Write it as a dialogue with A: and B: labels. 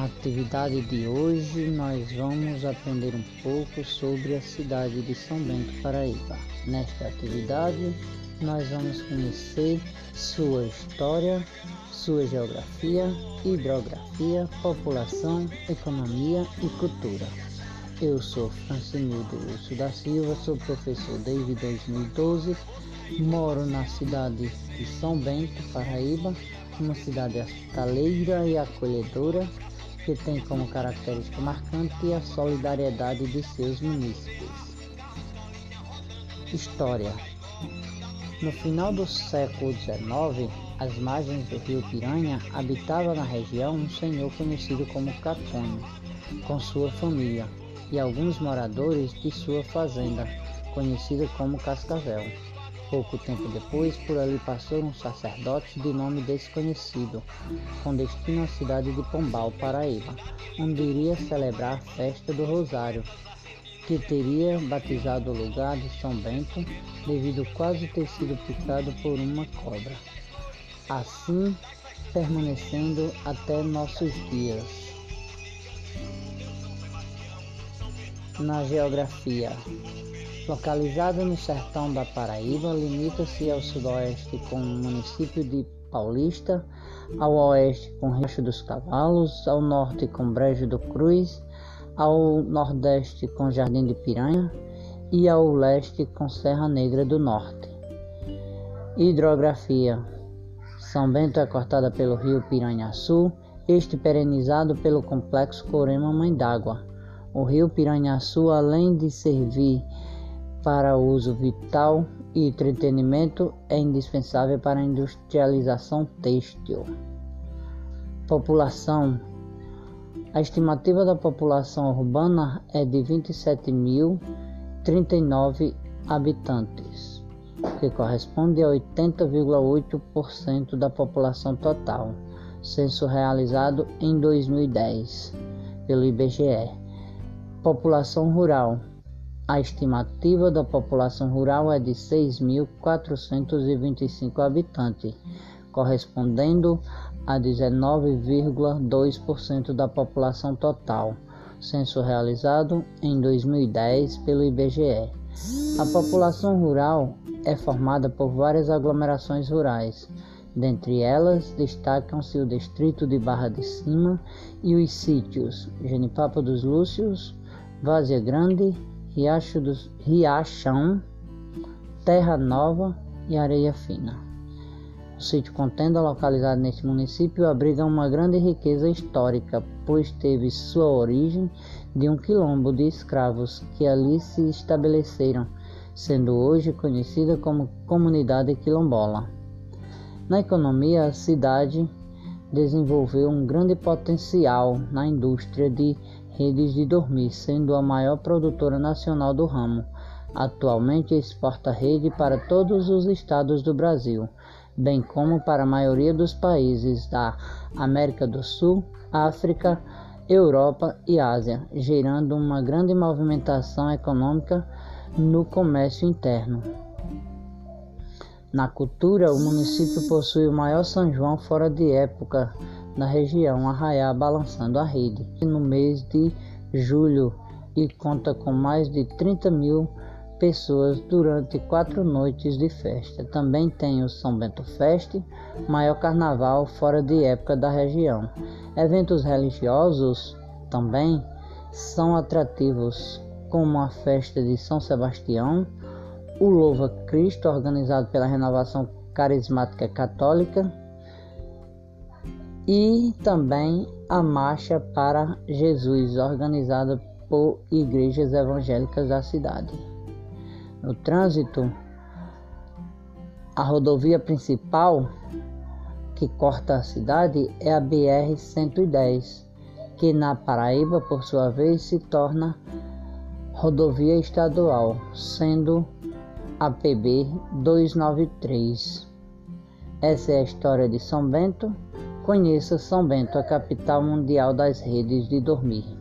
A: Na atividade de hoje, nós vamos aprender um pouco sobre a cidade de São Bento, Paraíba. Nesta atividade, nós vamos conhecer sua história, sua geografia, hidrografia, população, economia e cultura. Eu sou Francinildo Lúcio da Silva, sou professor desde 2012, moro na cidade de São Bento, Paraíba, uma cidade hospitaleira e acolhedora tem como característica marcante a solidariedade de seus munícipes. História No final do século XIX, às margens do rio Piranha, habitava na região um senhor conhecido como Catônio, com sua família, e alguns moradores de sua fazenda, conhecida como Cascavel. Pouco tempo depois, por ali passou um sacerdote de nome desconhecido, com destino à cidade de Pombal, Paraíba, onde iria celebrar a festa do Rosário, que teria batizado o lugar de São Bento devido quase ter sido picado por uma cobra. Assim, permanecendo até nossos dias. Na geografia, Localizado no sertão da Paraíba, limita-se ao sudoeste com o município de Paulista, ao oeste com Riacho dos Cavalos, ao norte com Brejo do Cruz, ao nordeste com Jardim de Piranha e ao leste com Serra Negra do Norte. Hidrografia São Bento é cortada pelo rio Piranha-Sul, este perenizado pelo complexo Corema Mãe d'Água. O rio Piranha-Sul, além de servir para uso vital e entretenimento é indispensável para a industrialização têxtil. População: A estimativa da população urbana é de 27.039 habitantes, que corresponde a 80,8% da população total, censo realizado em 2010 pelo IBGE. População rural: a estimativa da população rural é de 6.425 habitantes, correspondendo a 19,2% da população total, censo realizado em 2010 pelo IBGE. A população rural é formada por várias aglomerações rurais. Dentre elas, destacam-se o distrito de Barra de Cima e os sítios Genipapo dos Lúcios, Várzea Grande, Riacho dos, Riachão, Terra Nova e Areia Fina. O sítio Contenda, localizado neste município, abriga uma grande riqueza histórica, pois teve sua origem de um quilombo de escravos que ali se estabeleceram, sendo hoje conhecida como Comunidade Quilombola. Na economia, a cidade desenvolveu um grande potencial na indústria de redes de dormir, sendo a maior produtora nacional do ramo. Atualmente exporta rede para todos os estados do Brasil, bem como para a maioria dos países da América do Sul, África, Europa e Ásia, gerando uma grande movimentação econômica no comércio interno. Na cultura, o município possui o maior São João fora de época na região Arraiá balançando a rede no mês de julho e conta com mais de 30 mil pessoas durante quatro noites de festa. Também tem o São Bento Fest, maior carnaval fora de época da região. Eventos religiosos também são atrativos, como a festa de São Sebastião, o Louva Cristo, organizado pela Renovação Carismática Católica, e também a Marcha para Jesus, organizada por igrejas evangélicas da cidade. No trânsito, a rodovia principal que corta a cidade é a BR-110, que na Paraíba, por sua vez, se torna rodovia estadual, sendo a PB 293. Essa é a história de São Bento Conheça São Bento, a capital mundial das redes de dormir.